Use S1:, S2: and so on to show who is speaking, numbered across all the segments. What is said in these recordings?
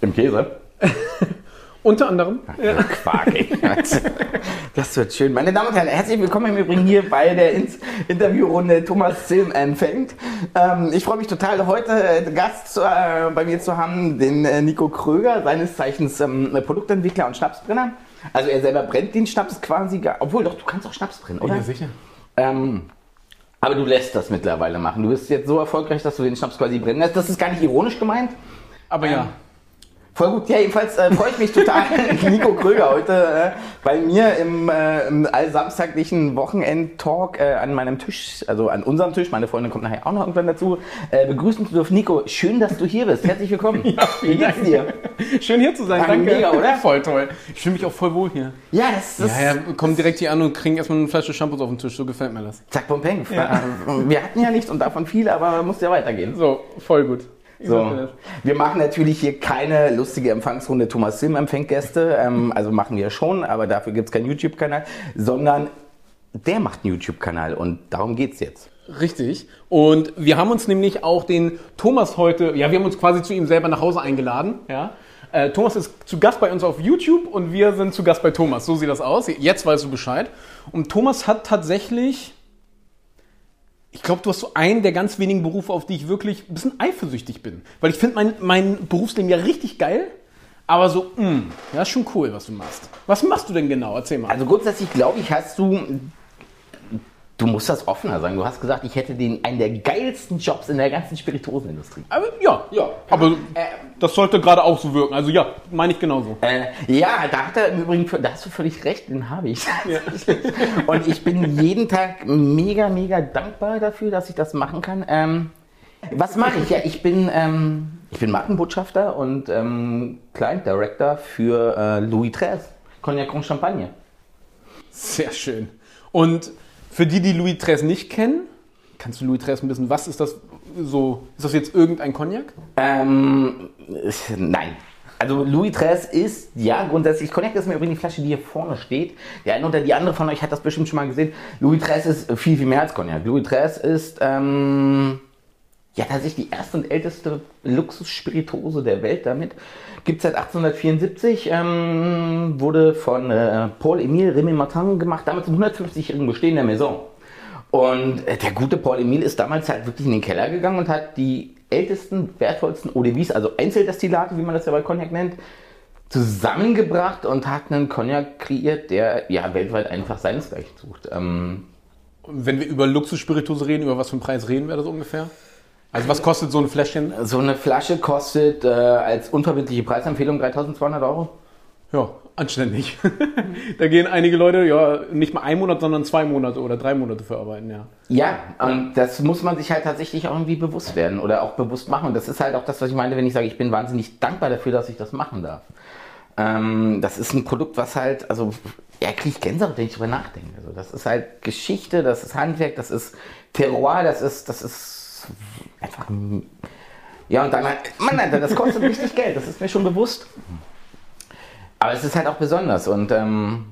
S1: Im Käse?
S2: Unter anderem.
S1: Ja. Quark, ey. Das wird schön. Meine Damen und Herren, herzlich willkommen im Übrigen hier bei der Ins Interviewrunde Thomas Zilm empfängt. Ähm, ich freue mich total, heute äh, Gast zu, äh, bei mir zu haben, den äh, Nico Kröger, seines Zeichens ähm, Produktentwickler und Schnapsbrenner. Also er selber brennt den Schnaps quasi, gar, obwohl doch, du kannst auch Schnaps brennen, oder?
S2: Ja, sicher.
S1: Ähm, aber du lässt das mittlerweile machen. Du bist jetzt so erfolgreich, dass du den Schnaps quasi brennen lässt. Das ist gar nicht ironisch gemeint.
S2: Aber ja.
S1: Voll gut. Ja, jedenfalls äh, freue ich mich total, Nico Kröger heute äh, bei mir im, äh, im allsamstaglichen Wochenend-Talk äh, an meinem Tisch, also an unserem Tisch, meine Freundin kommt nachher auch noch irgendwann dazu, äh, begrüßen zu dürfen. Nico, schön, dass du hier bist. Herzlich willkommen.
S2: Ja,
S1: Wie geht's dir?
S2: Schön hier zu sein,
S1: Ah,
S2: danke.
S1: mega, oder?
S2: Voll toll. Ich fühle mich auch voll wohl hier.
S1: Ja, das ist
S2: Ja, ja, kommen direkt hier an und kriegen erstmal eine Flasche Shampoos auf den Tisch, so gefällt mir das.
S1: zack, bum, peng.
S2: Ja.
S1: Wir hatten ja nichts und davon viel, aber muss ja weitergehen.
S2: So, voll gut.
S1: So. Wir machen natürlich hier keine lustige Empfangsrunde Thomas Sim empfängt Gäste. Ähm, also machen wir schon, aber dafür gibt es keinen YouTube-Kanal, sondern der macht einen YouTube-Kanal und darum geht es jetzt.
S2: Richtig. Und wir haben uns nämlich auch den Thomas heute, ja, wir haben uns quasi zu ihm selber nach Hause eingeladen. Ja. Äh, Thomas ist zu Gast bei uns auf YouTube und wir sind zu Gast bei Thomas. So sieht das aus. Jetzt weißt du Bescheid. Und Thomas hat tatsächlich, ich glaube, du hast so einen der ganz wenigen Berufe, auf die ich wirklich ein bisschen eifersüchtig bin. Weil ich finde mein, mein Berufsleben ja richtig geil, aber so, mh, ja, ist schon cool, was du machst. Was machst du denn genau? Erzähl mal.
S1: Also grundsätzlich glaube ich, hast du, du musst das offener sagen. Du hast gesagt, ich hätte den einen der geilsten Jobs in der ganzen Spirituosenindustrie.
S2: Aber, ja, ja. Aber das sollte gerade auch so wirken. Also ja, meine ich genauso.
S1: Äh, ja, da hat er im Übrigen, da hast du völlig recht, den habe ich. Und ich bin jeden Tag mega, mega dankbar dafür, dass ich das machen kann. Ähm, was mache ich? Ja, ich bin, ähm, ich bin Markenbotschafter und ähm, Client Director für äh, Louis XIII, Cognac und Champagne.
S2: Sehr schön. Und für die, die Louis XIII nicht kennen, kannst du Louis XIII ein bisschen, was ist das so, ist das jetzt irgendein Cognac?
S1: Ähm, äh, nein. Also Louis XIII ist, ja, grundsätzlich, Cognac ist mir übrigens die Flasche, die hier vorne steht. Der eine oder die andere von euch hat das bestimmt schon mal gesehen. Louis XIII ist viel, viel mehr als Cognac. Louis XIII ist, ähm, ja, tatsächlich die erste und älteste Luxusspirituose der Welt damit. Gibt es seit 1874, ähm, wurde von äh, Paul-Émile Rémy-Martin gemacht, damals zum 150-jährigen Bestehen der Maison. Und äh, der gute Paul Emil ist damals halt wirklich in den Keller gegangen und hat die ältesten, wertvollsten Eaux-de-Vie, also Einzeldestillate, wie man das ja bei Cognac nennt, zusammengebracht und hat einen Cognac kreiert, der ja weltweit einfach seinesgleichen sucht. Ähm,
S2: wenn wir über Luxusspirituose reden, über was für einen Preis reden wir das ungefähr? Also was kostet so ein Fläschchen?
S1: so eine Flasche kostet äh, als unverbindliche Preisempfehlung 3200 Euro.
S2: Ja, anständig. da gehen einige Leute, ja, nicht mal ein Monat, sondern zwei Monate oder drei Monate für arbeiten, ja.
S1: Ja, und das muss man sich halt tatsächlich auch irgendwie bewusst werden oder auch bewusst machen. Und das ist halt auch das, was ich meine, wenn ich sage, ich bin wahnsinnig dankbar dafür, dass ich das machen darf. Ähm, das ist ein Produkt, was halt, also, ja, kriege ich Gänsehaut, wenn ich drüber nachdenke. Also, das ist halt Geschichte, das ist Handwerk, das ist Terroir, das ist, das ist einfach, ein- ja, und dann Mann, Alter, das kostet richtig Geld, das ist mir schon bewusst. Aber es ist halt auch besonders und, ähm,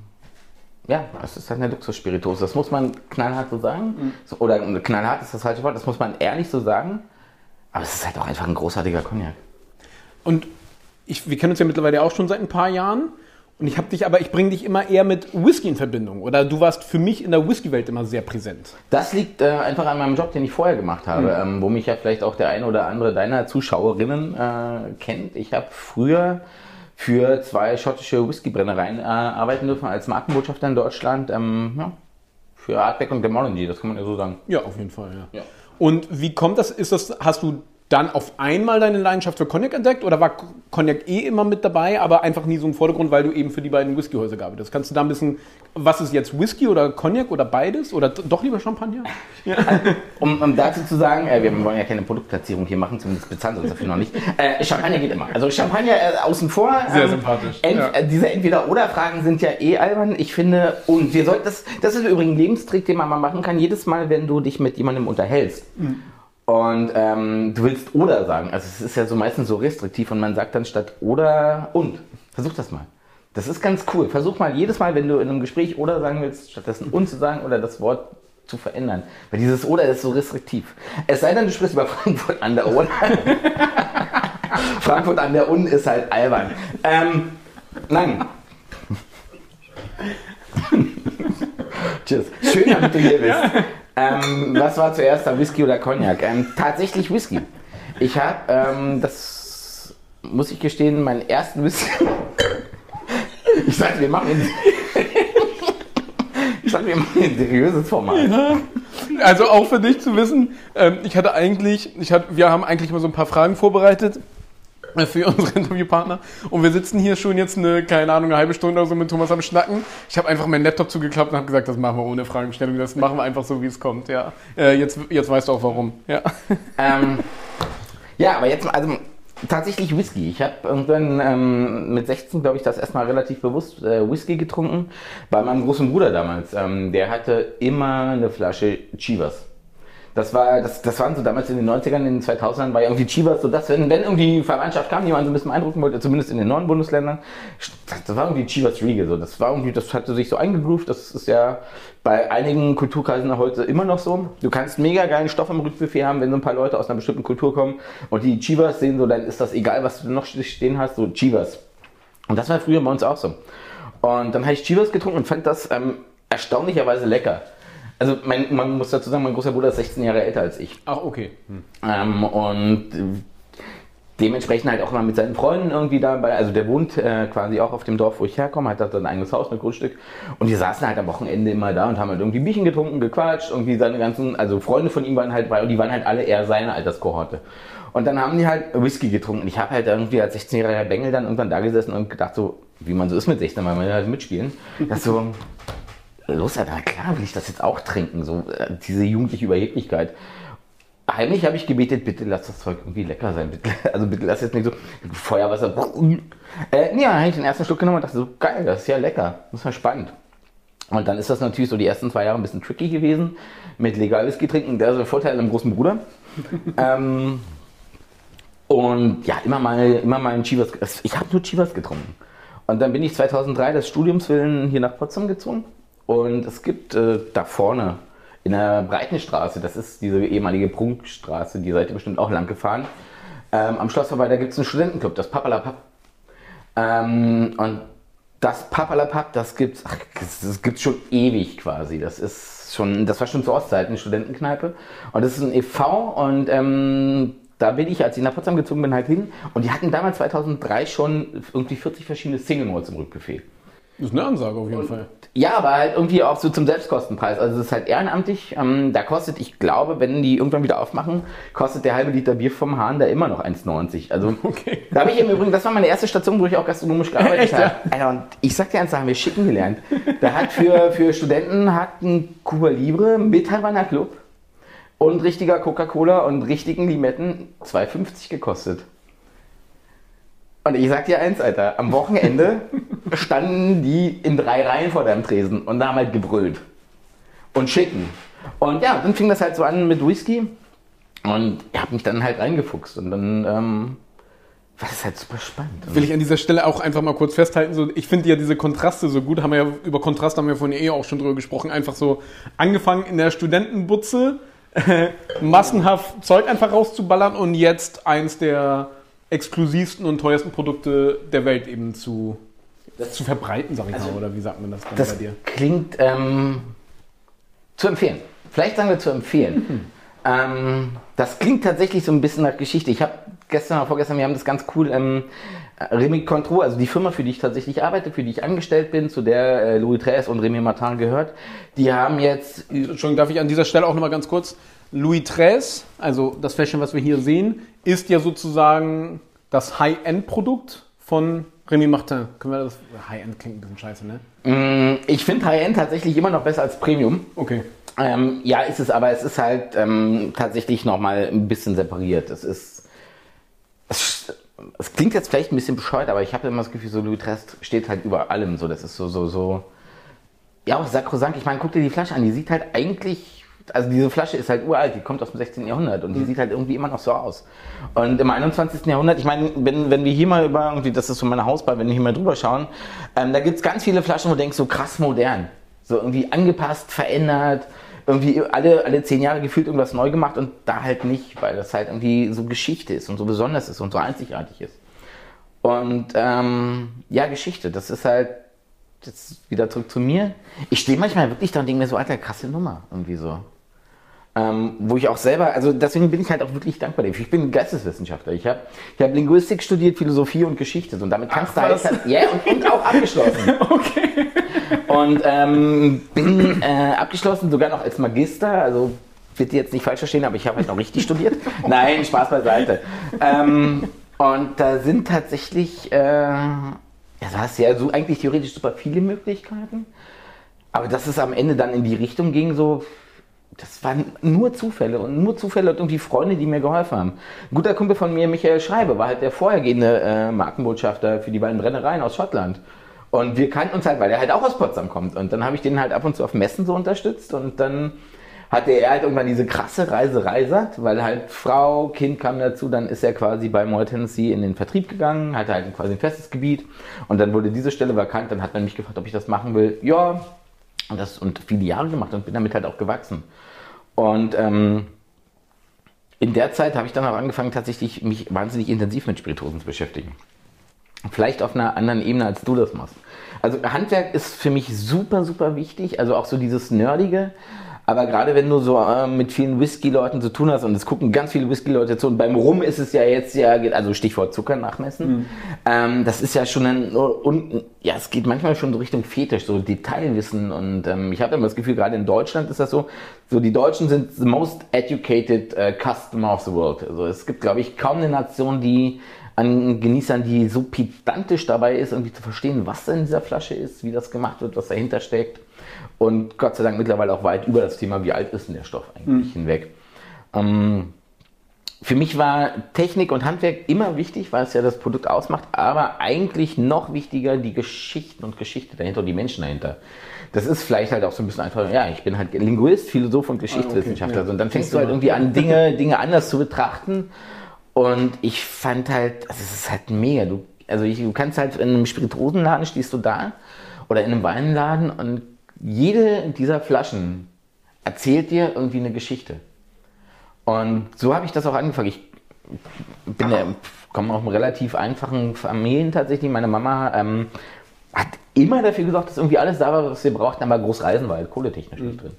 S1: ja, es ist halt eine Luxusspirituose. Das muss man knallhart so sagen. So, oder knallhart ist das falsche Wort, das muss man ehrlich so sagen. Aber es ist halt auch einfach ein großartiger Cognac.
S2: Und ich, wir kennen uns ja mittlerweile auch schon seit ein paar Jahren. Und ich habe dich, aber ich bringe dich immer eher mit Whisky in Verbindung. Oder du warst für mich in der Whisky-Welt immer sehr präsent.
S1: Das liegt äh, einfach an meinem Job, den ich vorher gemacht habe, ähm, wo mich ja vielleicht auch der eine oder andere deiner Zuschauerinnen äh, kennt. Ich habe früher für zwei schottische Whiskybrennereien äh, arbeiten dürfen als Markenbotschafter in Deutschland. Ähm, ja, für Artback und Glenmorangie, das kann man ja so sagen.
S2: Ja, auf jeden Fall, ja.
S1: Ja.
S2: Und wie kommt das? Ist das, hast du dann auf einmal deine Leidenschaft für Cognac entdeckt oder war Cognac eh immer mit dabei, aber einfach nie so im Vordergrund, weil du eben für die beiden Whiskyhäuser gearbeitet hast? Kannst du da ein bisschen, was ist jetzt Whisky oder Cognac oder beides oder doch lieber Champagner?
S1: Um, um dazu zu sagen, äh, wir wollen ja keine Produktplatzierung hier machen, zumindest bezahlen sie uns dafür noch nicht. Äh, Champagner geht immer. Also Champagner äh, außen vor.
S2: Sehr sympathisch,
S1: Ent,
S2: ja.
S1: äh, diese Entweder-Oder-Fragen sind ja eh albern. Ich finde, und wir sollten das, das ist übrigens ein Lebenstrick, den man mal machen kann. Jedes Mal, wenn du dich mit jemandem unterhältst und ähm, du willst oder sagen, also es ist ja so meistens so restriktiv und man sagt dann statt oder und. Versuch das mal. Das ist ganz cool. Versuch mal jedes Mal, wenn du in einem Gespräch oder sagen willst, stattdessen und zu sagen oder das Wort zu verändern. Weil dieses oder ist so restriktiv. Es sei denn, du sprichst über Frankfurt an der Oder. Frankfurt an der Unn ist halt albern. Ähm, nein. Tschüss. Schön, damit du hier bist. Ähm, was war zuerst da, Whisky oder Cognac? Ähm, tatsächlich Whisky. Ich habe, ähm, das muss ich gestehen, meinen ersten Whisky. ich sagte, wir machen ich sagte, wir machen ein seriöses Format.
S2: Also auch für dich zu wissen, ähm, ich hatte eigentlich, ich hatte, wir haben eigentlich mal so ein paar Fragen vorbereitet für unsere Interviewpartner und wir sitzen hier schon jetzt eine, keine Ahnung, eine halbe Stunde oder so mit Thomas am Schnacken. Ich habe einfach meinen Laptop zugeklappt und habe gesagt, das machen wir ohne Fragestellung, das machen wir einfach so, wie es kommt, ja. Äh, jetzt, jetzt weißt du auch warum, ja.
S1: Ähm, ja, aber jetzt also tatsächlich Whisky. Ich habe irgendwann ähm, mit 16, glaube ich, das erstmal relativ bewusst äh, Whisky getrunken. Bei meinem großen Bruder damals. Ähm, der hatte immer eine Flasche Chivas. Das war, das, das waren so damals in den 90ern, in den 2000ern war ja irgendwie Chivas so das, wenn, wenn irgendwie Verwandtschaft kam, die man so ein bisschen beeindrucken wollte, zumindest in den neuen Bundesländern, das war irgendwie Chivas Riege, so. Das war irgendwie, das hatte sich so eingegroovt, das ist ja bei einigen Kulturkreisen heute immer noch so. Du kannst mega geilen Stoff im Rückbuffet haben, wenn so ein paar Leute aus einer bestimmten Kultur kommen und die Chivas sehen, so, dann ist das egal, was du noch stehen hast, so Chivas. Und das war früher bei uns auch so. Und dann habe ich Chivas getrunken und fand das ähm, erstaunlicherweise lecker. Also mein, man muss dazu sagen, mein großer Bruder ist 16 Jahre älter als ich.
S2: Ach, okay. Hm.
S1: Ähm, und dementsprechend halt auch immer mit seinen Freunden irgendwie dabei. Also der wohnt äh, quasi auch auf dem Dorf, wo ich herkomme, hat da ein eigenes Haus mit Grundstück. Und die saßen halt am Wochenende immer da und haben halt irgendwie Bierchen getrunken, gequatscht. Irgendwie seine ganzen, also Freunde von ihm waren halt bei und die waren halt alle eher seine Alterskohorte. Und dann haben die halt Whisky getrunken. Ich habe halt irgendwie als 16-jähriger Bengel dann irgendwann da gesessen und gedacht so, wie man so ist mit 16, weil man halt mitspielen. Das so, los, Alter, klar will ich das jetzt auch trinken, so äh, diese jugendliche Überheblichkeit. Heimlich habe ich gebetet, bitte lass das Zeug irgendwie lecker sein. Bitte, also bitte lass jetzt nicht so Feuerwasser. Äh, nee, dann habe ich den ersten Schluck genommen und dachte so, geil, das ist ja lecker, das ist ja spannend. Und dann ist das natürlich so die ersten zwei Jahre ein bisschen tricky gewesen mit legal Whisky trinken. Der ist der Vorteil einem großen Bruder. ähm, und ja, immer mal, immer mal ein Chivas. Ich habe nur Chivas getrunken. Und dann bin ich 2003 des Studiums willen hier nach Potsdam gezogen und es gibt äh, da vorne in der Breitenstraße, das ist diese ehemalige Prunkstraße, die seid ihr bestimmt auch lang gefahren, ähm, am Schloss vorbei, da gibt es einen Studentenclub, das Papalapap. Ähm, und das Papalapap, das gibt's, ach, das gibt's schon ewig quasi. Das ist schon, das war schon zur Ostzeit eine Studentenkneipe. Und das ist ein e.V. und ähm, da bin ich, als ich nach Potsdam gezogen bin, halt hin. Und die hatten damals 2003 schon irgendwie 40 verschiedene Single Malls im Rückbuffet.
S2: Das ist eine Ansage auf jeden und, Fall.
S1: Ja, aber halt irgendwie auch so zum Selbstkostenpreis. Also es ist halt ehrenamtlich. Ähm, da kostet, ich glaube, wenn die irgendwann wieder aufmachen, kostet der halbe Liter Bier vom Hahn da immer noch 1,90. Also okay. da habe ich im Übrigen, das war meine erste Station, wo ich auch gastronomisch gearbeitet habe. Ja? und ich sag dir eins, da haben wir schicken gelernt. Da hat für, für Studenten hat ein Cuba Libre mit Havana Club und richtiger Coca-Cola und richtigen Limetten 2,50 gekostet. Und ich sag dir eins, Alter, am Wochenende standen die in drei Reihen vor deinem Tresen und haben halt gebrüllt. Und schicken. Und ja, dann fing das halt so an mit Whisky. Und ich habe mich dann halt reingefuchst. Und dann ähm, war das halt super spannend.
S2: Will ich an dieser Stelle auch einfach mal kurz festhalten. So, ich finde ja diese Kontraste so gut. Haben wir ja über Kontraste haben wir vorhin eh auch schon drüber gesprochen. Einfach so angefangen in der Studentenbutze, massenhaft Zeug einfach rauszuballern und jetzt eins der exklusivsten und teuersten Produkte der Welt eben zu, das, zu verbreiten, sag ich also, mal, oder wie sagt man das
S1: dann das bei dir? Klingt ähm, zu empfehlen. Vielleicht sagen wir zu empfehlen. Mhm. Ähm, das klingt tatsächlich so ein bisschen nach Geschichte. Ich habe gestern oder vorgestern, wir haben das ganz cool, ähm, Remy Contro, also die Firma, für die ich tatsächlich arbeite, für die ich angestellt bin, zu der äh, Louis Tres und Remy Martin gehört, die haben jetzt...
S2: Entschuldigung, darf ich an dieser Stelle auch nochmal ganz kurz Louis XIII, also das Fläschchen, was wir hier sehen, ist ja sozusagen das High-End-Produkt von Remy Martin. Können wir das. High-End klingt ein bisschen scheiße, ne?
S1: Mm, ich finde High-End tatsächlich immer noch besser als Premium.
S2: Okay.
S1: Ähm, ja, ist es, aber es ist halt ähm, tatsächlich nochmal ein bisschen separiert. Es ist. Es, es, klingt jetzt vielleicht ein bisschen bescheuert, aber ich habe immer das Gefühl, so Louis XIII steht halt über allem. So, das ist so, so, so. Ja, auch sakrosank. Ich meine, guck dir die Flasche an. Die sieht halt eigentlich also diese Flasche ist halt uralt, die kommt aus dem 16. Jahrhundert und die mhm. sieht halt irgendwie immer noch so aus. Und im 21. Jahrhundert, ich meine, wenn, wenn wir hier mal über, irgendwie, das ist so meine Hausbar, wenn wir hier mal drüber schauen, ähm, da gibt es ganz viele Flaschen, wo du denkst, so krass modern. So irgendwie angepasst, verändert, irgendwie alle, alle zehn Jahre gefühlt irgendwas neu gemacht und da halt nicht, weil das halt irgendwie so Geschichte ist und so besonders ist und so einzigartig ist. Und ähm, ja, Geschichte, das ist halt jetzt wieder zurück zu mir. Ich stehe manchmal wirklich da und denke mir so, alter, krasse Nummer, irgendwie so. Ähm, wo ich auch selber, also deswegen bin ich halt auch wirklich dankbar dafür. Ich bin Geisteswissenschaftler. Ich habe ich hab Linguistik studiert, Philosophie und Geschichte. Und damit kannst
S2: Ach,
S1: du
S2: was?
S1: halt, ja, und, und auch abgeschlossen.
S2: Okay.
S1: Und ähm, bin äh, abgeschlossen, sogar noch als Magister. Also bitte jetzt nicht falsch verstehen, aber ich habe halt noch richtig studiert. Nein, Spaß beiseite. Ähm, und da sind tatsächlich, äh, ja, du hast ja so eigentlich theoretisch super viele Möglichkeiten. Aber dass es am Ende dann in die Richtung ging, so, das waren nur Zufälle und nur Zufälle und irgendwie Freunde, die mir geholfen haben. Ein guter Kumpel von mir, Michael Schreiber, war halt der vorhergehende äh, Markenbotschafter für die beiden Brennereien aus Schottland. Und wir kannten uns halt, weil er halt auch aus Potsdam kommt. Und dann habe ich den halt ab und zu auf Messen so unterstützt und dann hatte er halt irgendwann diese krasse Reiserei satt, weil halt Frau, Kind kam dazu, dann ist er quasi bei Moore Tennessee in den Vertrieb gegangen, hatte halt quasi ein festes Gebiet und dann wurde diese Stelle vakant, dann hat man mich gefragt, ob ich das machen will. Ja, und das und viele Jahre gemacht und bin damit halt auch gewachsen. Und ähm, in der Zeit habe ich dann auch angefangen, tatsächlich mich wahnsinnig intensiv mit Spirituosen zu beschäftigen. Vielleicht auf einer anderen Ebene, als du das machst. Also Handwerk ist für mich super, super wichtig. Also auch so dieses Nerdige. Aber gerade wenn du so äh, mit vielen Whisky-Leuten zu tun hast, und es gucken ganz viele Whisky-Leute zu, und beim Rum ist es ja jetzt ja, also Stichwort Zucker nachmessen, ähm, das ist ja schon ein, und, ja, es geht manchmal schon so Richtung Fetisch, so Detailwissen. Und ähm, ich habe immer das Gefühl, gerade in Deutschland ist das so, so die Deutschen sind the most educated äh, customer of the world. Also es gibt, glaube ich, kaum eine Nation, die an Genießern, die so pedantisch dabei ist, irgendwie zu verstehen, was in dieser Flasche ist, wie das gemacht wird, was dahinter steckt. Und Gott sei Dank mittlerweile auch weit über das Thema, wie alt ist denn der Stoff eigentlich hinweg. Ähm, für mich war Technik und Handwerk immer wichtig, weil es ja das Produkt ausmacht, aber eigentlich noch wichtiger die Geschichten und Geschichte dahinter und die Menschen dahinter. Das ist vielleicht halt auch so ein bisschen einfach, ja, ich bin halt Linguist, Philosoph und Geschichtswissenschaftler.
S2: Ah, okay, ja.
S1: Und dann fängst du halt irgendwie an, Dinge, Dinge anders zu betrachten. Und ich fand halt, also es ist halt mega. Du, also ich, du kannst halt in einem Spirituosenladen stehst du da oder in einem Weinladen und jede dieser Flaschen erzählt dir irgendwie eine Geschichte. Und so habe ich das auch angefangen. Ich bin ja, komme aus einem relativ einfachen Familien tatsächlich. Meine Mama ähm, hat immer dafür gesorgt, dass irgendwie alles da war, was wir brauchten, aber groß reisen war halt kohletechnisch nicht drin.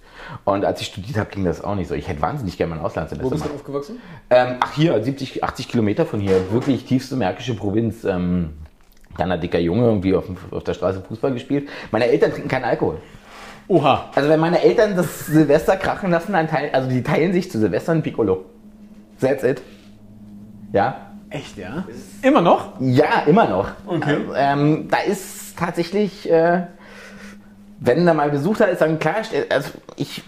S1: Und als ich studiert habe, ging das auch nicht so. Ich hätte wahnsinnig gerne mein
S2: Wo
S1: Auslandssemester
S2: bist du aufgewachsen?
S1: Ähm, ach hier, 70, 80 Kilometer von hier, wirklich tiefste märkische Provinz. Ähm, kleiner dicker Junge, irgendwie auf, auf der Straße Fußball gespielt. Meine Eltern trinken keinen Alkohol.
S2: Oha.
S1: Also wenn meine Eltern das Silvester krachen lassen, dann teilen, also die teilen sich zu Silvester ein Piccolo. That's it. Ja?
S2: Echt, ja? Immer noch?
S1: Ja, immer noch.
S2: Okay.
S1: Also, ähm, da ist tatsächlich, äh, wenn da mal Besuch da ist, dann klar, also ich,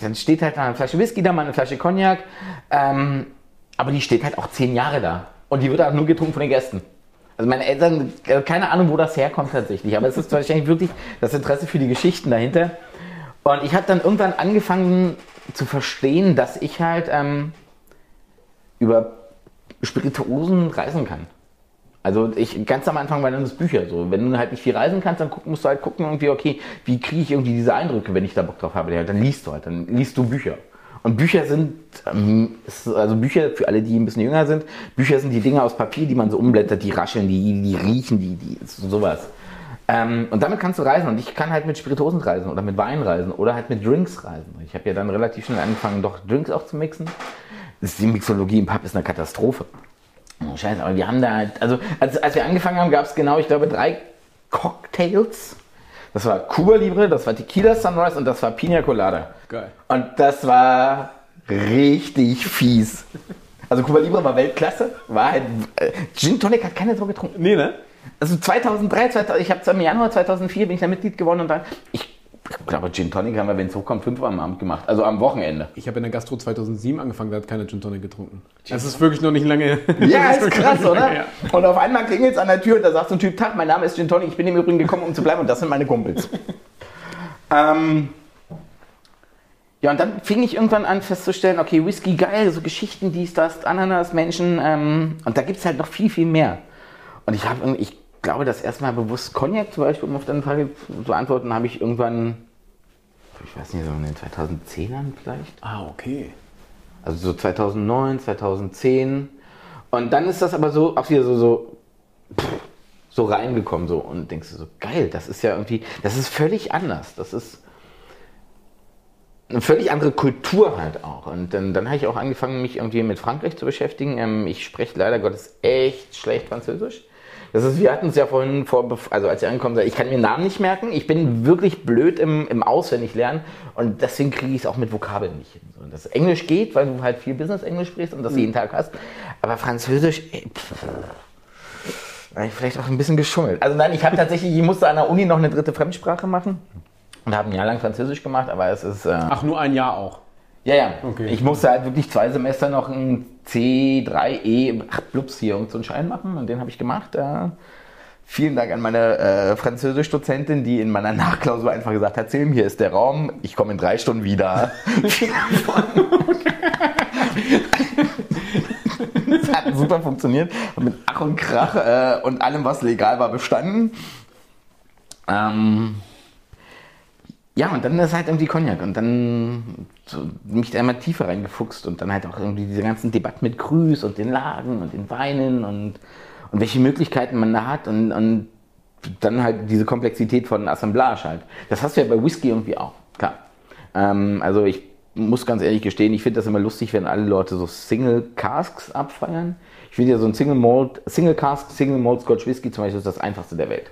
S1: dann steht halt eine Flasche Whisky da, mal eine Flasche Cognac, ähm, aber die steht halt auch zehn Jahre da. Und die wird auch nur getrunken von den Gästen. Also meine Eltern, äh, keine Ahnung, wo das herkommt tatsächlich, aber es ist wahrscheinlich wirklich das Interesse für die Geschichten dahinter. Und ich habe dann irgendwann angefangen zu verstehen, dass ich halt ähm, über Spirituosen reisen kann. Also ich ganz am Anfang waren das Bücher so. Wenn du halt nicht viel reisen kannst, dann guck, musst du halt gucken irgendwie, okay, wie kriege ich irgendwie diese Eindrücke, wenn ich da Bock drauf habe. Dann liest du halt, dann liest du Bücher. Und Bücher sind, ähm, also Bücher für alle, die ein bisschen jünger sind, Bücher sind die Dinge aus Papier, die man so umblättert, die rascheln, die, die riechen, die, die sowas. Ähm, und damit kannst du reisen. Und ich kann halt mit Spirituosen reisen oder mit Wein reisen oder halt mit Drinks reisen. Ich habe ja dann relativ schnell angefangen, doch Drinks auch zu mixen. Ist die Mixologie im Pub ist eine Katastrophe. Oh, Scheiße, aber wir haben da halt, also als, als wir angefangen haben, gab es genau, ich glaube, drei Cocktails. Das war Cuba Libre, das war Tequila Sunrise und das war Pina Colada.
S2: Geil.
S1: Und das war richtig fies. Also Cuba Libre war Weltklasse, war halt, äh, Gin Tonic hat keiner so getrunken.
S2: Nee, ne?
S1: Also 2003, 2000, ich habe im Januar 2004 bin ich da Mitglied geworden und dann, ich glaube, Gin Tonic haben wir, wenn es hochkommt, fünfmal am Abend gemacht, also am Wochenende.
S2: Ich habe in der Gastro 2007 angefangen, da hat keiner Gin Tonic getrunken. Das ist wirklich noch nicht lange.
S1: Ja,
S2: das
S1: ist
S2: wirklich
S1: krass, oder?
S2: her.
S1: Und auf einmal klingelt es an der Tür und da sagt so ein Typ, Tag, mein Name ist Gin Tonic, ich bin im Übrigen gekommen, um zu bleiben und das sind meine Kumpels. ähm, ja, und dann fing ich irgendwann an festzustellen, okay, Whisky geil, so Geschichten, dies, das, Ananas, Menschen, ähm, und da gibt es halt noch viel, viel mehr. Und ich habe, ich glaube, das erste Mal bewusst Cognac zum Beispiel, um auf deine Frage zu antworten, habe ich irgendwann ich weiß nicht, so in den 2010ern vielleicht.
S2: Ah, okay.
S1: Also so 2009, 2010. Und dann ist das aber so, auch wieder so, so, pff, so reingekommen so und denkst du so, geil, das ist ja irgendwie, das ist völlig anders. Das ist eine völlig andere Kultur halt auch. Und dann, dann habe ich auch angefangen, mich irgendwie mit Frankreich zu beschäftigen. Ähm, ich spreche leider Gottes echt schlecht Französisch. Das ist, wir hatten es ja vorhin vor, also als ich angekommen bin, ich kann mir Namen nicht merken. Ich bin wirklich blöd im, im Auswendiglernen und deswegen kriege ich es auch mit Vokabeln nicht hin. So, das Englisch geht, weil du halt viel Business-Englisch sprichst und das jeden Tag hast. Aber Französisch, ey, pff, vielleicht auch ein bisschen geschummelt. Also nein, ich habe tatsächlich, ich musste an der Uni noch eine dritte Fremdsprache machen und habe ein Jahr lang Französisch gemacht, aber es ist. Äh,
S2: Ach, nur ein Jahr auch.
S1: Ja, ja.
S2: Okay.
S1: Ich musste halt wirklich zwei Semester noch ein C3E, ach, Blups hier, und so einen Schein machen und den habe ich gemacht. Äh, vielen Dank an meine äh, Französisch-Dozentin, die in meiner Nachklausur einfach gesagt hat, Silm, hier ist der Raum, ich komme in drei Stunden wieder. das hat super funktioniert. Mit Ach und Krach äh, und allem, was legal war, bestanden. Ähm, ja, und dann ist halt irgendwie Cognac und dann so mich da immer tiefer reingefuchst und dann halt auch irgendwie diese ganzen Debatten mit Grüß und den Lagen und den Weinen und, und welche Möglichkeiten man da hat und, und dann halt diese Komplexität von Assemblage halt. Das hast du ja bei Whisky irgendwie auch, klar. Ähm, also ich muss ganz ehrlich gestehen, ich finde das immer lustig, wenn alle Leute so Single Casks abfeiern. Ich finde ja so ein Single Malt, Single Cask, Single Malt Scotch Whisky zum Beispiel ist das einfachste der Welt.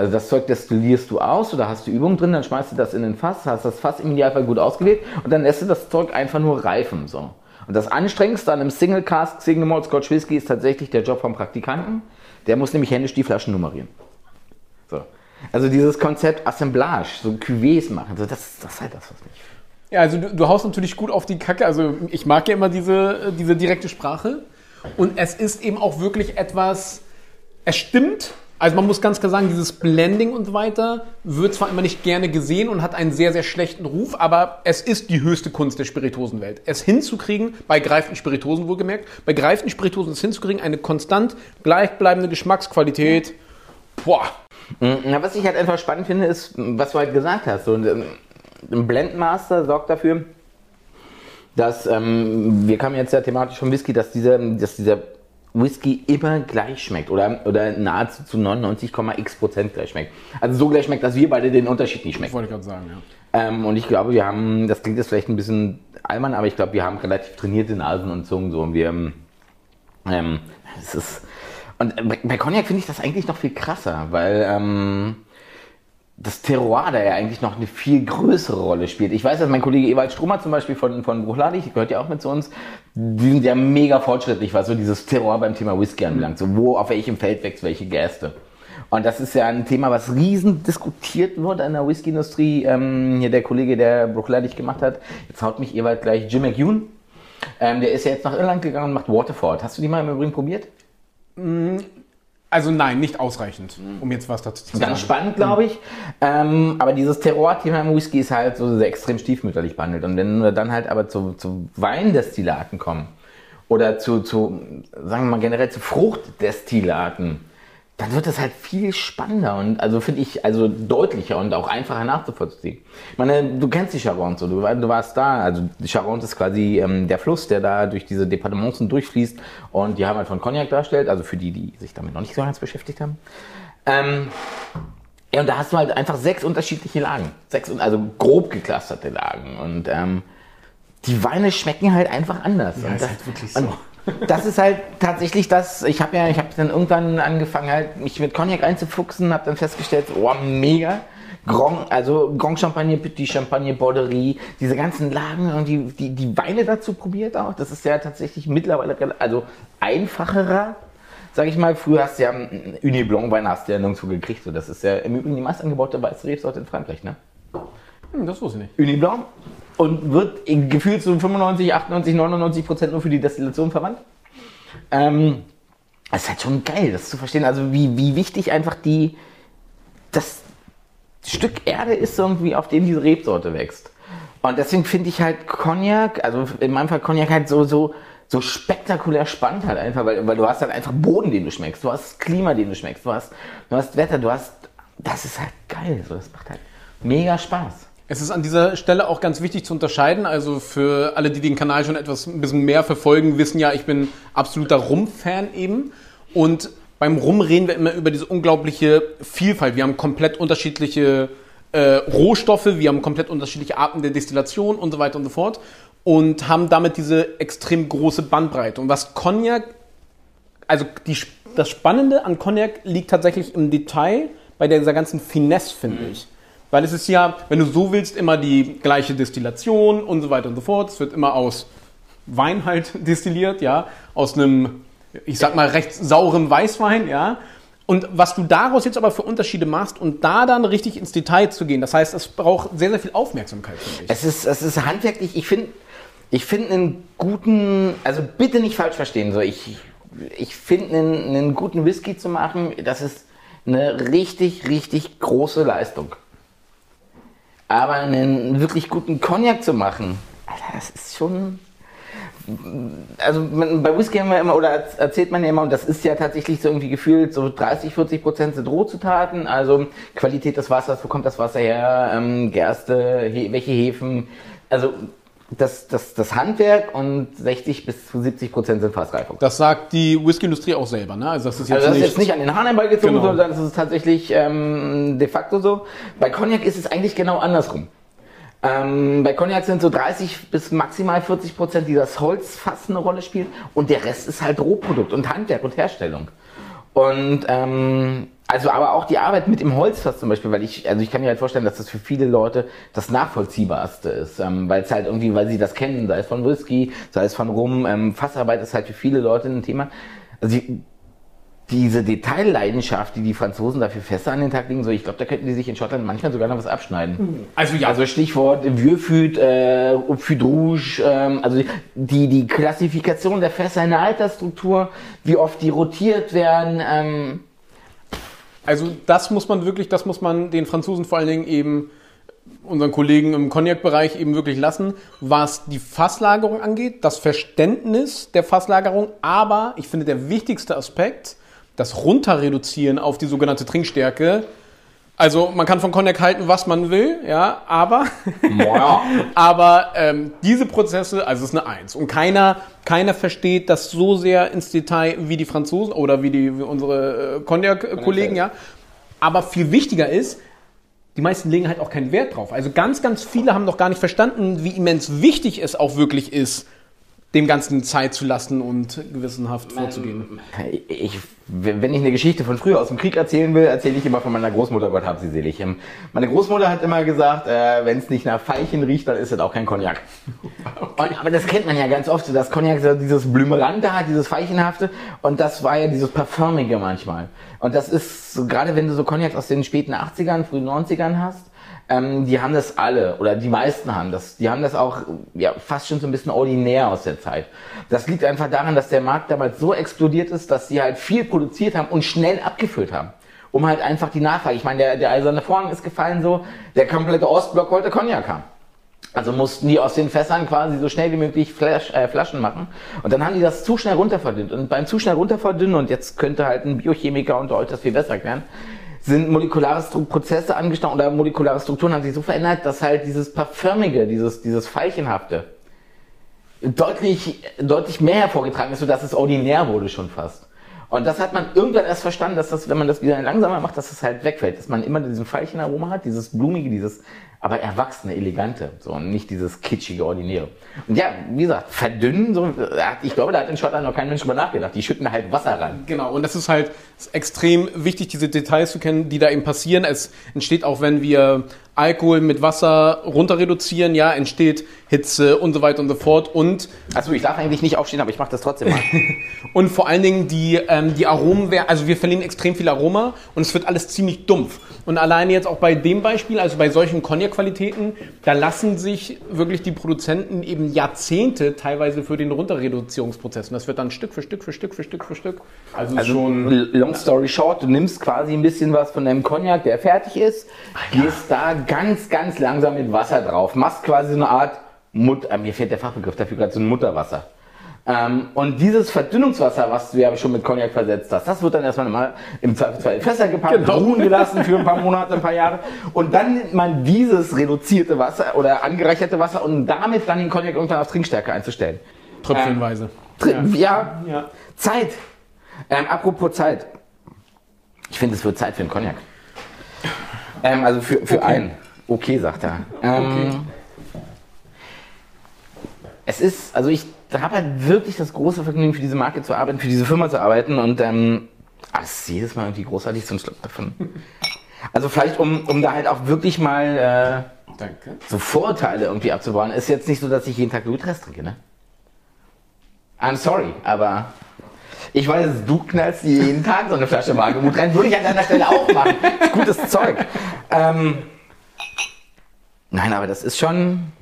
S1: Also das Zeug destillierst du aus oder hast du Übung drin, dann schmeißt du das in den Fass, hast das Fass im Idealfall gut ausgewählt und dann lässt du das Zeug einfach nur reifen. So. Und das Anstrengendste an einem Single Cask, Single Malt Scotch Whisky ist tatsächlich der Job vom Praktikanten. Der muss nämlich händisch die Flaschen nummerieren. So. Also dieses Konzept Assemblage, so Cuvées machen, so das, das ist halt das, was mich
S2: Ja, also du, du haust natürlich gut auf die Kacke. Also ich mag ja immer diese, diese direkte Sprache. Und es ist eben auch wirklich etwas, es stimmt. Also man muss ganz klar sagen, dieses Blending und weiter wird zwar immer nicht gerne gesehen und hat einen sehr, sehr schlechten Ruf, aber es ist die höchste Kunst der Spiritosenwelt. Es hinzukriegen, bei greifenden Spiritosen wohlgemerkt, bei greifenden Spiritosen es hinzukriegen, eine konstant gleichbleibende Geschmacksqualität. Boah,
S1: Na, was ich halt einfach spannend finde, ist, was du halt gesagt hast. So, ein Blendmaster sorgt dafür, dass, ähm, wir kamen jetzt ja thematisch vom Whisky, dass dieser, dass dieser Whisky immer gleich schmeckt oder, oder nahezu zu 99,x Prozent gleich schmeckt. Also so gleich schmeckt, dass wir beide den Unterschied nicht schmecken.
S2: wollte ich gerade sagen, ja.
S1: Ähm, und ich glaube, wir haben, das klingt jetzt vielleicht ein bisschen albern, aber ich glaube, wir haben relativ trainierte Nasen und Zungen so und wir, ähm, es ist, und bei Cognac finde ich das eigentlich noch viel krasser, weil, ähm, das Terroir da ja eigentlich noch eine viel größere Rolle spielt. Ich weiß, dass mein Kollege Ewald Stromer zum Beispiel von, von Bruchladig, gehört ja auch mit zu uns, die sind ja mega fortschrittlich, was so dieses Terroir beim Thema Whisky anbelangt. So, wo, auf welchem Feld wächst welche Gerste. Und das ist ja ein Thema, was riesen diskutiert wird in der Whisky-Industrie. Ähm, hier der Kollege, der Bruchladig gemacht hat, jetzt haut mich Ewald gleich Jim McEwen. Ähm, der ist ja jetzt nach Irland gegangen und macht Waterford. Hast du die mal im Übrigen probiert?
S2: Also nein, nicht ausreichend, um jetzt was dazu zu sagen.
S1: Ganz spannend, glaube ich. Ähm, aber dieses Terroir-Thema im Whisky ist halt so sehr extrem stiefmütterlich behandelt. Und wenn wir dann halt aber zu, zu Weindestillaten kommen oder zu, zu, sagen wir mal generell zu Fruchtdestillaten, dann wird das halt viel spannender und also finde ich also deutlicher und auch einfacher nachzuvollziehen. Ich meine, du kennst die Charente, du, du warst da. Also die Charente ist quasi ähm, der Fluss, der da durch diese Departements durchfließt und die haben halt von Cognac darstellt. Also für die, die sich damit noch nicht so ganz beschäftigt haben. Ähm, ja, und da hast du halt einfach sechs unterschiedliche Lagen. Sechs, also grob geklusterte Lagen. Und ähm, die Weine schmecken halt einfach anders.
S2: Ja,
S1: und
S2: ist
S1: das,
S2: halt wirklich
S1: und
S2: so.
S1: Das ist halt tatsächlich das, ich habe ja, ich habe dann irgendwann angefangen halt, mich mit Cognac einzufuchsen, habe dann festgestellt, oh, mega. Grand, also Grand Champagner, Petit Champagner, Borderie, diese ganzen Lagen und die, die, die Weine dazu probiert auch. Das ist ja tatsächlich mittlerweile also einfacherer, sag ich mal. Früher hast du ja einen Uni Blanc Wein hast du ja nirgendwo gekriegt. So, das ist ja im Übrigen die meist angebaute weiße Rebsorte in Frankreich, ne?
S2: Hm, das wusste ich nicht.
S1: Uni Blanc und wird gefühlt zu 95, 98, 99 Prozent nur für die Destillation verwandt. Ähm, das ist halt schon geil, das zu verstehen. Also wie, wie wichtig einfach die das Stück Erde ist irgendwie, auf dem diese Rebsorte wächst. Und deswegen finde ich halt Cognac, also in meinem Fall Cognac halt so, so, so spektakulär spannend halt einfach, weil, weil du hast halt einfach Boden, den du schmeckst, du hast Klima, den du schmeckst, du hast, du hast Wetter, du hast, das ist halt geil, so, das macht halt mega Spaß.
S2: Es ist an dieser Stelle auch ganz wichtig zu unterscheiden. Also für alle, die den Kanal schon etwas ein bisschen mehr verfolgen, wissen ja, ich bin absoluter Rum-Fan eben. Und beim Rum reden wir immer über diese unglaubliche Vielfalt. Wir haben komplett unterschiedliche äh, Rohstoffe, wir haben komplett unterschiedliche Arten der Destillation und so weiter und so fort. Und haben damit diese extrem große Bandbreite. Und was Cognac, also die, das Spannende an Cognac liegt tatsächlich im Detail bei dieser ganzen Finesse, finde ich. Weil es ist ja, wenn du so willst, immer die gleiche Destillation und so weiter und so fort. Es wird immer aus Wein halt destilliert, ja, aus einem, ich sag mal, recht saurem Weißwein, ja. Und was du daraus jetzt aber für Unterschiede machst und da dann richtig ins Detail zu gehen, das heißt, es braucht sehr, sehr viel Aufmerksamkeit, finde
S1: ich. Es ist, es ist handwerklich, ich finde, ich finde einen guten, also bitte nicht falsch verstehen, so ich, ich finde einen, einen guten Whisky zu machen, das ist eine richtig, richtig große Leistung. Aber einen wirklich guten Cognac zu machen, Alter, das ist schon. Also bei Whisky haben wir immer, oder erzählt man ja immer, und das ist ja tatsächlich so irgendwie gefühlt, so 30, 40 Prozent sind Rohzutaten, also Qualität des Wassers, wo kommt das Wasser her, ähm, Gerste, he welche Hefen, also das, das, das Handwerk und 60 bis zu 70 Prozent sind Fassreifung.
S2: Das sagt die Whiskyindustrie auch selber, ne?
S1: Also das ist jetzt, also das nicht, ist jetzt nicht an den Haaren herbeigezogen, genau. sondern das ist tatsächlich ähm, de facto so. Bei Cognac ist es eigentlich genau andersrum. Ähm, bei Cognac sind so 30 bis maximal 40 Prozent, die das Holz fast eine Rolle spielen und der Rest ist halt Rohprodukt und Handwerk und Herstellung. Und ähm, also aber auch die Arbeit mit dem Holzfass zum Beispiel, weil ich, also ich kann mir halt vorstellen, dass das für viele Leute das nachvollziehbarste ist, ähm, weil es halt irgendwie, weil sie das kennen, sei es von Whisky, sei es von Rum, ähm, Fassarbeit ist halt für viele Leute ein Thema. Also die, diese Detailleidenschaft, die die Franzosen dafür Fässer an den Tag legen, so ich glaube, da könnten die sich in Schottland manchmal sogar noch was abschneiden. Also ja. Also Stichwort Vieux äh, Fût Rouge, ähm, also die, die Klassifikation der Fässer in der Altersstruktur, wie oft die rotiert werden, ähm,
S2: also das muss man wirklich, das muss man den Franzosen vor allen Dingen eben unseren Kollegen im Cognac-Bereich eben wirklich lassen, was die Fasslagerung angeht, das Verständnis der Fasslagerung, aber ich finde der wichtigste Aspekt, das Runterreduzieren auf die sogenannte Trinkstärke, also man kann von Cognac halten, was man will, ja, aber, aber ähm, diese Prozesse, also es ist eine Eins. Und keiner, keiner versteht das so sehr ins Detail wie die Franzosen oder wie, die, wie unsere äh, Cognac-Kollegen, ja. Aber viel wichtiger ist, die meisten legen halt auch keinen Wert drauf. Also ganz, ganz viele haben noch gar nicht verstanden, wie immens wichtig es auch wirklich ist, dem Ganzen Zeit zu lassen und gewissenhaft vorzugehen.
S1: Ich, wenn ich eine Geschichte von früher aus dem Krieg erzählen will, erzähle ich immer von meiner Großmutter, Gott hab sie selig. Ähm, meine Großmutter hat immer gesagt, äh, wenn es nicht nach Veilchen riecht, dann ist es auch kein Cognac. Okay. Und, aber das kennt man ja ganz oft, dass Cognac so dieses Blümerante hat, dieses Veilchenhafte und das war ja dieses Parfumige manchmal. Und das ist, so, gerade wenn du so Cognac aus den späten 80ern, frühen 90ern hast, ähm, die haben das alle oder die meisten haben das. Die haben das auch ja, fast schon so ein bisschen ordinär aus der Zeit. Das liegt einfach daran, dass der Markt damals so explodiert ist, dass sie halt viel produziert haben und schnell abgefüllt haben. Um halt einfach die Nachfrage. Ich meine, der, der eiserne Vorhang ist gefallen so, der komplette Ostblock wollte Cognac haben. Also mussten die aus den Fässern quasi so schnell wie möglich Flash, äh, Flaschen machen. Und dann haben die das zu schnell runterverdünnt. Und beim zu schnell runterverdünnen, und jetzt könnte halt ein Biochemiker unter euch das viel besser erklären, sind molekulare Prozesse angestanden oder molekulare Strukturen haben sich so verändert, dass halt dieses Parfümige, dieses, dieses Veilchenhafte deutlich, deutlich mehr hervorgetragen ist, sodass es ordinär wurde schon fast. Und das hat man irgendwann erst verstanden, dass das, wenn man das wieder langsamer macht, dass es das halt wegfällt, dass man immer diesen Veilchenaroma hat, dieses blumige, dieses aber erwachsene, elegante, so und nicht dieses kitschige, ordinäre. Und ja, wie gesagt, verdünnen, so, ich glaube, da hat in Schottland noch kein Mensch drüber nachgedacht. Die schütten halt Wasser rein.
S2: Genau, und das ist halt extrem wichtig, diese Details zu kennen, die da eben passieren. Es entsteht auch, wenn wir Alkohol mit Wasser runter reduzieren, ja, entsteht Hitze und so weiter und so fort. Und
S1: also ich darf eigentlich nicht aufstehen, aber ich mache das trotzdem mal.
S2: und vor allen Dingen die, ähm, die Aromen, also wir verlieren extrem viel Aroma und es wird alles ziemlich dumpf. Und alleine jetzt auch bei dem Beispiel, also bei solchen Cognac-Qualitäten, da lassen sich wirklich die Produzenten eben Jahrzehnte teilweise für den Runterreduzierungsprozess. Und das wird dann Stück für Stück für Stück für Stück für Stück.
S1: Also, also schon long story short, du nimmst quasi ein bisschen was von deinem Cognac, der fertig ist, gehst da ganz, ganz langsam mit Wasser drauf. Machst quasi so eine Art Mut, äh, mir fehlt der Fachbegriff dafür gerade so ein Mutterwasser. Ähm, und dieses Verdünnungswasser, was du ja schon mit Cognac versetzt hast, das wird dann erstmal mal im Zweifelsfall in Fässer gepackt,
S2: Genau.
S1: ruhen gelassen für ein paar Monate, ein paar Jahre. Und dann nimmt man dieses reduzierte Wasser oder angereicherte Wasser und damit dann den Cognac irgendwann auf Trinkstärke einzustellen.
S2: Tröpfchenweise.
S1: Tri- ja.
S2: Ja.
S1: Zeit. Ähm, apropos Zeit. Ich finde, es wird Zeit für einen Cognac. Ähm, also für, für
S2: Okay.
S1: einen. Okay, sagt er. Ähm,
S2: Okay.
S1: Es ist, also ich habe halt wirklich das große Vergnügen, für diese Marke zu arbeiten, für diese Firma zu arbeiten und ähm, ah, es ist jedes Mal irgendwie großartig so ein Schluck davon. Also vielleicht, um, um da halt auch wirklich mal äh,
S2: Danke.
S1: so Vorurteile irgendwie abzubauen, ist jetzt nicht so, dass ich jeden Tag Louis Tress trinke, ne? I'm sorry, aber ich weiß, du knallst jeden Tag so eine Flasche Magemut rein, würde ich an deiner Stelle auch machen. Ist gutes Zeug. Ähm, nein, aber das ist schon.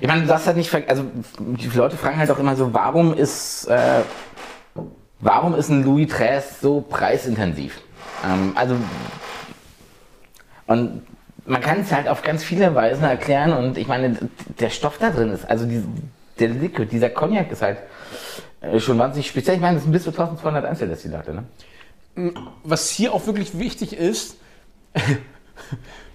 S1: Ich meine, du darfst halt nicht, also die Leute fragen halt auch immer so, warum ist, äh, warum ist ein Louis Tress so preisintensiv? Ähm, also und man kann es halt auf ganz viele Weisen erklären und ich meine, der Stoff da drin ist, also die, der Liquid, dieser Cognac ist halt schon wahnsinnig speziell. Ich meine, das sind bis zu 1200 Einzeldestillate, ne?
S2: Was hier auch wirklich wichtig ist,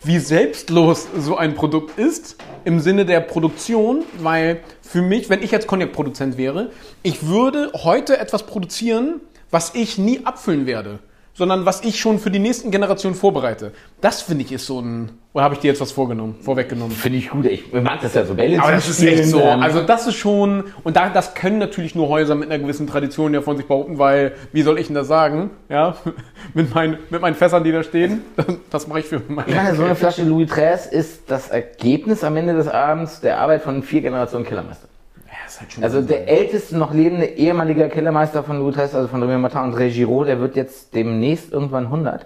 S2: wie selbstlos so ein Produkt ist im Sinne der Produktion, weil für mich, wenn ich jetzt Cognac-Produzent wäre, ich würde heute etwas produzieren, was ich nie abfüllen werde, sondern was ich schon für die nächsten Generationen vorbereite. Das finde ich ist so ein. Oder habe ich dir jetzt was vorgenommen, vorweggenommen?
S1: Finde ich gut. Ich mag das ja so Bälle
S2: Aber das ist echt so.
S1: ähm,
S2: Also das ist schon, und da, das können natürlich nur Häuser mit einer gewissen Tradition ja von sich behaupten, weil, wie soll ich denn das sagen? Ja, mit meinen, mit meinen Fässern, die da stehen, das, das mache ich für meine.
S1: ich meine, so eine Flasche Louis XIII ist das Ergebnis am Ende des Abends der Arbeit von vier Generationen Killermeister.
S2: Halt schon
S1: Also der älteste noch lebende ehemalige Killermeister von Louis XIII, also von Remy Martin und André Giraud, der wird jetzt demnächst irgendwann 100.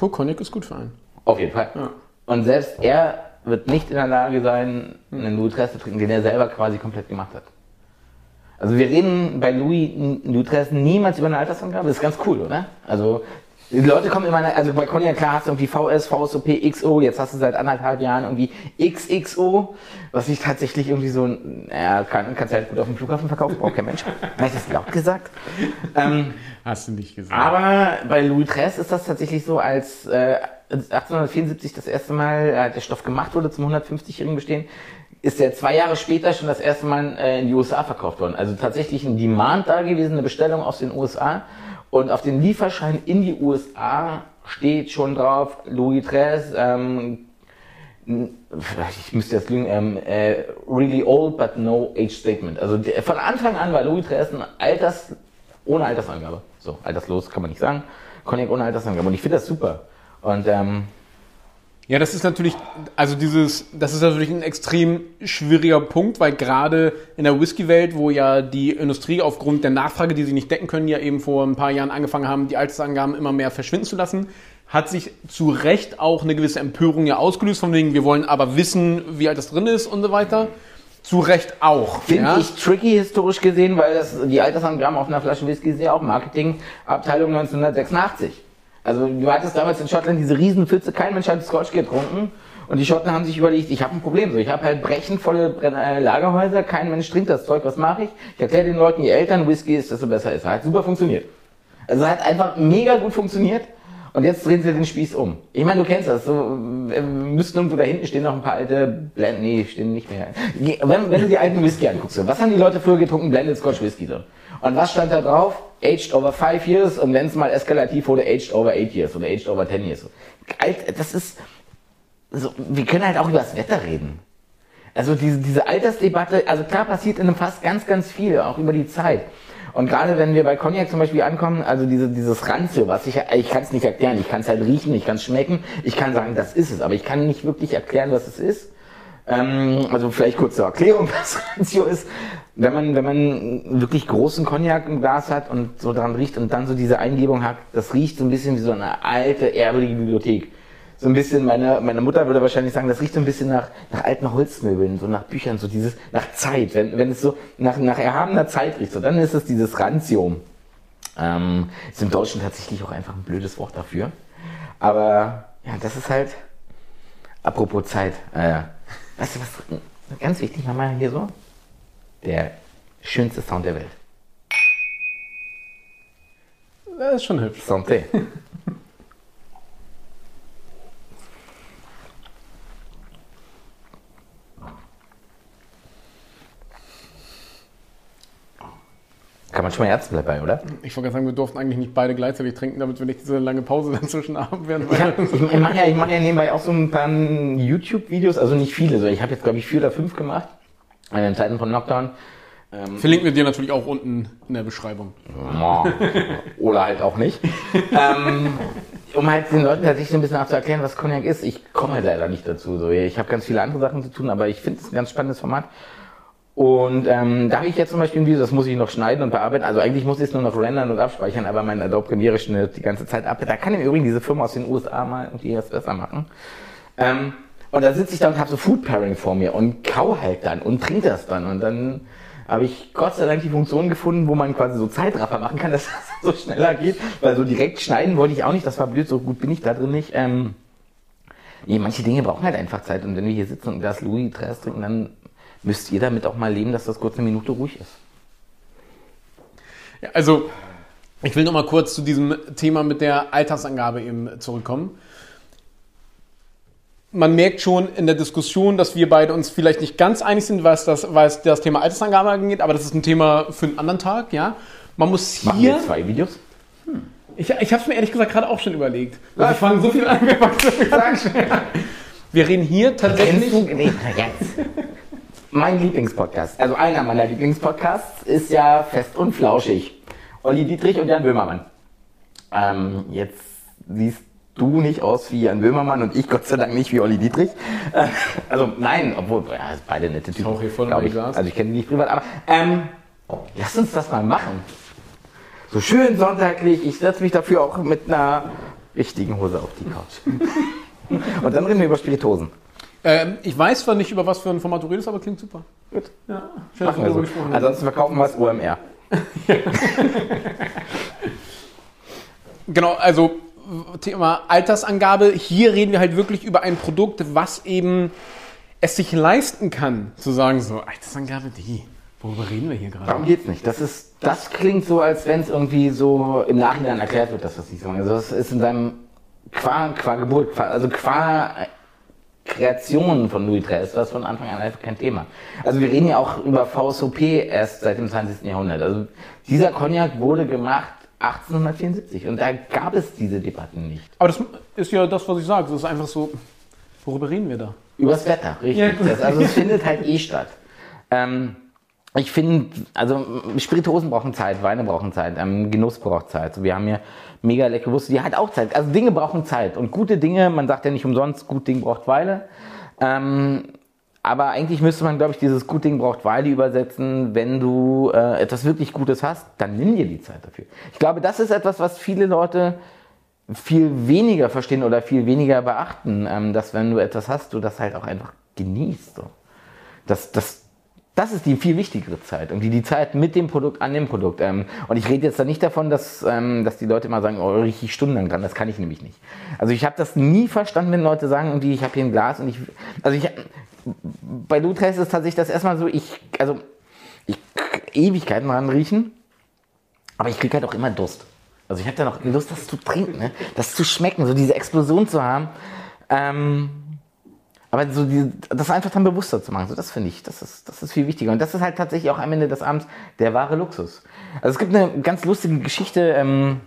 S2: Cool, Cognac ist gut für einen.
S1: Auf jeden Fall.
S2: Ja.
S1: Und selbst er wird nicht in der Lage sein, einen Louis XIII zu trinken, den er selber quasi komplett gemacht hat. Also wir reden bei Louis, Louis XIII niemals über eine Altersangabe. Das ist ganz cool, oder? Also die Leute kommen immer, also bei Cognac klar hast du irgendwie VS, VSOP, XO, jetzt hast du seit anderthalb Jahren irgendwie XXO, was ich tatsächlich irgendwie so, naja, kann, kannst du halt gut auf dem Flughafen verkaufen, braucht kein Mensch. Habe ich das laut gesagt? Ähm,
S2: Hast du nicht gesagt.
S1: aber bei Louis XIII ist das tatsächlich so, als äh, 1874 das erste Mal äh, der Stoff gemacht wurde zum 150-jährigen Bestehen, ist der zwei Jahre später schon das erste Mal äh, in die USA verkauft worden. Also tatsächlich ein Demand da gewesen, eine Bestellung aus den USA. Und auf den Lieferschein in die USA steht schon drauf, Louis XIII, ähm, ich müsste jetzt lügen, ähm, äh, really old but no age statement. Also der, von Anfang an war Louis XIII ein Alters, ohne Altersangabe. So, alterslos kann man nicht sagen. Cognac ohne Altersangabe. Und ich finde das super. Und ähm,
S2: Ja, das ist natürlich, also dieses, das ist natürlich ein extrem schwieriger Punkt, weil gerade in der Whisky-Welt, wo ja die Industrie aufgrund der Nachfrage, die sie nicht decken können, ja eben vor ein paar Jahren angefangen haben, die Altersangaben immer mehr verschwinden zu lassen, hat sich zu Recht auch eine gewisse Empörung ja ausgelöst, von wegen, wir wollen aber wissen, wie alt das drin ist und so weiter. Zu Recht auch.
S1: Finde
S2: ja?
S1: ich tricky historisch gesehen, weil das, die Altersangaben auf einer Flasche Whisky ist ja auch Marketingabteilung 1986. Also du hattest damals in Schottland diese riesen Pfütze, kein Mensch hat Scotch getrunken. Und die Schotten haben sich überlegt, ich habe ein Problem. So, ich habe halt brechenvolle äh, Lagerhäuser, kein Mensch trinkt das Zeug, was mache ich? Ich erkläre den Leuten, je älter ein Whisky ist, desto besser ist. Hat super funktioniert. Also hat einfach mega gut funktioniert. Und jetzt drehen sie den Spieß um. Ich meine, du kennst das. So, äh, müssten irgendwo da hinten stehen noch ein paar alte Blend. Nee, stehen nicht mehr. Wenn, wenn du die alten Whisky anguckst, was haben die Leute früher getrunken? Blended Scotch Whisky so. Und was stand da drauf? Aged over five years und wenn es mal eskalativ wurde, aged over eight years oder aged over ten years. Alt, das ist so, wir können halt auch über das Wetter reden. Also diese, diese Altersdebatte, also klar passiert in einem Fass ganz, ganz viel, auch über die Zeit. Und gerade wenn wir bei Cognac zum Beispiel ankommen, also diese, dieses Ranzio, was ich, ich kann es nicht erklären, ich kann es halt riechen, ich kann es schmecken, ich kann sagen, das ist es, aber ich kann nicht wirklich erklären, was es ist. Ähm, also vielleicht kurz zur Erklärung, was Ranzio ist. Wenn man, wenn man wirklich großen Cognac im Glas hat und so dran riecht und dann so diese Eingebung hat, das riecht so ein bisschen wie so eine alte, ehrwürdige Bibliothek. So ein bisschen, meine, meine Mutter würde wahrscheinlich sagen, das riecht so ein bisschen nach, nach alten Holzmöbeln, so nach Büchern, so dieses, nach Zeit. Wenn, wenn es so nach, nach erhabener Zeit riecht, so, dann ist es dieses Ranzium. Ähm, ist im Deutschen tatsächlich auch einfach ein blödes Wort dafür. Aber, ja, das ist halt, apropos Zeit, äh, weißt du was, ganz wichtig, mal hier so, der Schönste Sound der Welt.
S2: Das ist schon hübsch.
S1: Santé. man schon mal Herzen bei, oder?
S2: Ich wollte gerade sagen, wir durften eigentlich nicht beide gleichzeitig trinken, damit wir nicht diese lange Pause dazwischen haben werden.
S1: Ja, ich, ich mache ja, ich mach ja nebenbei auch so ein paar YouTube-Videos, also nicht viele. So. Ich habe jetzt, glaube ich, vier oder fünf gemacht äh, in Zeiten von Lockdown.
S2: Verlinken wir dir natürlich auch unten in der Beschreibung.
S1: Oder halt auch nicht. ähm, um halt den Leuten tatsächlich so ein bisschen auch zu erklären, was Cognac ist. Ich komme halt leider nicht dazu. So. Ich habe ganz viele andere Sachen zu tun, aber ich finde es ein ganz spannendes Format. Und ähm, da habe ich jetzt zum Beispiel ein Video, das muss ich noch schneiden und bearbeiten. Also eigentlich muss ich es nur noch rendern und abspeichern, aber mein Adobe Premiere schneidet die ganze Zeit ab. Da kann im Übrigen diese Firma aus den USA mal irgendwie das besser machen. Ähm, und da sitze ich da und habe so Food Pairing vor mir und kau halt dann und trinke das dann. Und dann habe ich Gott sei Dank die Funktion gefunden, wo man quasi so Zeitraffer machen kann, dass das so schneller geht. Weil so direkt schneiden wollte ich auch nicht, das war blöd, so gut bin ich da drin nicht. Ähm, nee, manche Dinge brauchen halt einfach Zeit. Und wenn wir hier sitzen und Glas Louis Tres trinken, dann müsst ihr damit auch mal leben, dass das kurz eine Minute ruhig ist.
S2: Ja, also, ich will noch mal kurz zu diesem Thema mit der Altersangabe eben zurückkommen. Man merkt schon in der Diskussion, dass wir beide uns vielleicht nicht ganz einig sind, was das, was das Thema Altersangabe angeht, aber das ist ein Thema für einen anderen Tag, ja. Man muss
S1: Machen wir
S2: hier.
S1: zwei Videos?
S2: Ich, ich habe es mir ehrlich gesagt gerade auch schon überlegt. Also ich fange so viel an. Wir reden hier tatsächlich.
S1: Mein Lieblingspodcast, also einer meiner Lieblingspodcasts, ist ja Fest und Flauschig. Olli Dietrich und Jan Böhmermann. Ähm, jetzt siehst du nicht aus wie Jan Böhmermann und ich Gott sei Dank nicht wie Olli Dietrich. Äh, also nein, obwohl, ja, beide nette Typen.
S2: hier voll
S1: ich.
S2: Glas.
S1: Also ich kenne die nicht privat, aber ähm, lass uns das mal machen. So schön sonntaglich, ich setze mich dafür auch mit einer richtigen Hose auf die Couch. und dann reden wir über Spiritosen.
S2: Ähm, ich weiß zwar nicht, über was für ein Format du redest, aber klingt super.
S1: Gut.
S2: Ja, schön, dass wir
S1: so.
S2: gesprochen.
S1: Ansonsten verkaufen wir es OMR.
S2: Genau, also Thema Altersangabe. Hier reden wir halt wirklich über ein Produkt, was eben es sich leisten kann, zu sagen so, Altersangabe, die, worüber reden wir hier gerade?
S1: Darum geht's nicht. Das ist, das klingt so, als wenn es irgendwie so im Nachhinein erklärt wird, dass das nicht so ist. Also das ist in seinem qua, qua Geburt, qua, also qua Kreation von Louis XIII ist das von Anfang an einfach kein Thema. Also wir reden ja auch über VSOP erst seit dem 20. Jahrhundert. Also dieser Cognac wurde gemacht 1874 und da gab es diese Debatten nicht.
S2: Aber das ist ja das, was ich sage. Das ist einfach so, worüber reden wir da?
S1: Übers Wetter, richtig.
S2: Ja.
S1: Das, also es findet halt eh statt. Ähm, ich finde, also Spirituosen brauchen Zeit, Weine brauchen Zeit, ähm, Genuss braucht Zeit. Wir haben hier mega leckere Wurst, die hat auch Zeit. Also Dinge brauchen Zeit. Und gute Dinge, man sagt ja nicht umsonst, gut Ding braucht Weile. Ähm, aber eigentlich müsste man, glaube ich, dieses gut Ding braucht Weile übersetzen. Wenn du äh, etwas wirklich Gutes hast, dann nimm dir die Zeit dafür. Ich glaube, das ist etwas, was viele Leute viel weniger verstehen oder viel weniger beachten, ähm, dass wenn du etwas hast, du das halt auch einfach genießt. So. Das, das, das ist die viel wichtigere Zeit. Irgendwie die Zeit mit dem Produkt, an dem Produkt. Ähm, und ich rede jetzt da nicht davon, dass, ähm, dass die Leute immer sagen, oh, richtig stundenlang dran. Das kann ich nämlich nicht. Also ich habe das nie verstanden, wenn Leute sagen, irgendwie, ich habe hier ein Glas und ich. Also ich bei Lutres ist es tatsächlich das erstmal so, ich, also ich Ewigkeiten dran riechen, aber ich kriege halt auch immer Durst. Also ich habe da noch Lust, das zu trinken, ne? das zu schmecken, so diese Explosion zu haben. Ähm, aber so die, das einfach dann bewusster zu machen, so das finde ich, das ist, das ist viel wichtiger. Und das ist halt tatsächlich auch am Ende des Abends der wahre Luxus. Also es gibt eine ganz lustige Geschichte ähm,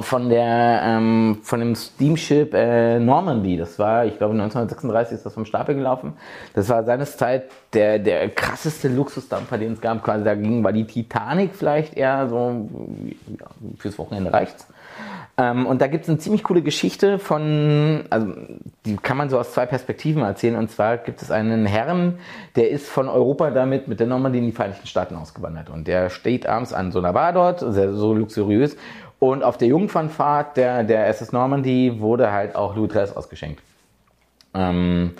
S1: von der ähm, von dem Steamship äh, Normandy. Das war, ich glaube 1936 ist das vom Stapel gelaufen. Das war seines Zeit der der krasseste Luxusdampfer, den es gab. Quasi dagegen war die Titanic vielleicht eher so ja, fürs Wochenende reicht's. Ähm, und da gibt es eine ziemlich coole Geschichte von, also die kann man so aus zwei Perspektiven erzählen. Und zwar gibt es einen Herrn, der ist von Europa damit mit der Normandie in die Vereinigten Staaten ausgewandert. Und der steht abends an so einer Bar dort, sehr, so luxuriös. Und auf der Jungfernfahrt der, der SS Normandie wurde halt auch Louis XIII ausgeschenkt. Ähm,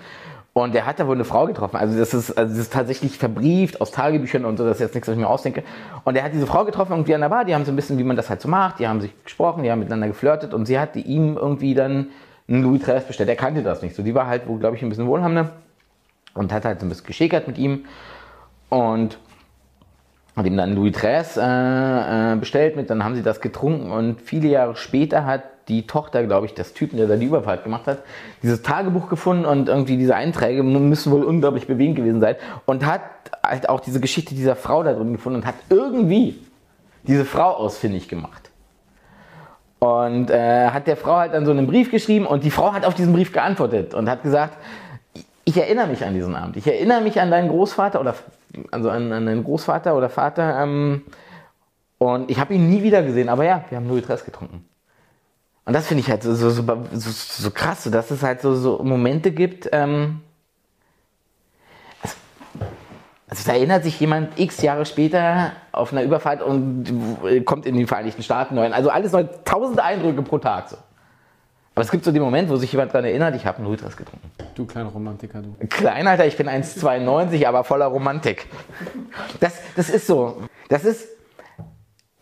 S1: und der hat da wohl eine Frau getroffen. Also das ist, also das ist tatsächlich verbrieft aus Tagebüchern und so, das ist jetzt nichts, was ich mir ausdenke. Und er hat diese Frau getroffen irgendwie an der Bar, die haben so ein bisschen, wie man das halt so macht, die haben sich gesprochen, die haben miteinander geflirtet und sie hat ihm irgendwie dann einen Louis XIII bestellt. Er kannte das nicht so. Die war halt, glaube ich, ein bisschen wohlhabender und hat halt so ein bisschen geschäkert mit ihm. Und hat ihm dann Louis XIII äh, äh, bestellt mit, dann haben sie das getrunken und viele Jahre später hat die Tochter, glaube ich, des Typen, der da die Überfahrt gemacht hat, dieses Tagebuch gefunden und irgendwie diese Einträge müssen wohl unglaublich bewegend gewesen sein und hat halt auch diese Geschichte dieser Frau da drin gefunden und hat irgendwie diese Frau ausfindig gemacht. Und äh, hat der Frau halt dann so einen Brief geschrieben und die Frau hat auf diesen Brief geantwortet und hat gesagt, ich erinnere mich an diesen Abend. Ich erinnere mich an deinen Großvater oder also an, an deinen Großvater oder Vater. Ähm, und ich habe ihn nie wieder gesehen, aber ja, wir haben Louis Tress getrunken. Und das finde ich halt so, so, so, so, krass, dass es halt so, so Momente gibt. Ähm, also, also da erinnert sich jemand x Jahre später auf einer Überfahrt und kommt in die Vereinigten Staaten neu. Also alles neu, tausende Eindrücke pro Tag. So. Aber es gibt so den Moment, wo sich jemand daran erinnert, ich habe einen Ultras getrunken.
S2: Du kleiner Romantiker, du.
S1: Klein, Alter, ich bin 1,92, aber voller Romantik. Das, das ist so. Das ist.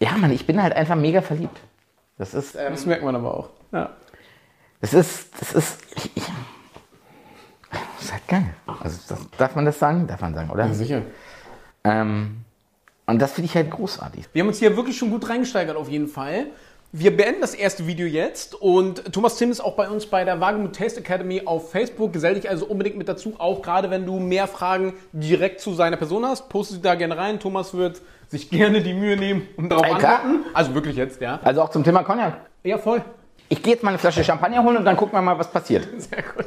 S1: Ja, Mann, ich bin halt einfach mega verliebt. Das ist.
S2: Ähm, das merkt man aber auch. Ja.
S1: Das ist. Das ist. Das ist halt geil. Also, das, darf man das sagen? Darf man sagen, oder?
S2: Ja, sicher.
S1: Ähm, und das finde ich halt großartig.
S2: Wir haben uns hier wirklich schon gut reingesteigert, auf jeden Fall. Wir beenden das erste Video jetzt und Thomas Tim ist auch bei uns bei der Wagemut Taste Academy auf Facebook. Gesell dich also unbedingt mit dazu, auch gerade wenn du mehr Fragen direkt zu seiner Person hast. Poste sie da gerne rein. Thomas wird sich gerne die Mühe nehmen und darauf antworten. Also wirklich jetzt, ja.
S1: Also auch zum Thema Cognac.
S2: Ja, voll.
S1: Ich gehe jetzt mal eine Flasche Champagner holen und dann gucken wir mal, was passiert.
S2: Sehr gut.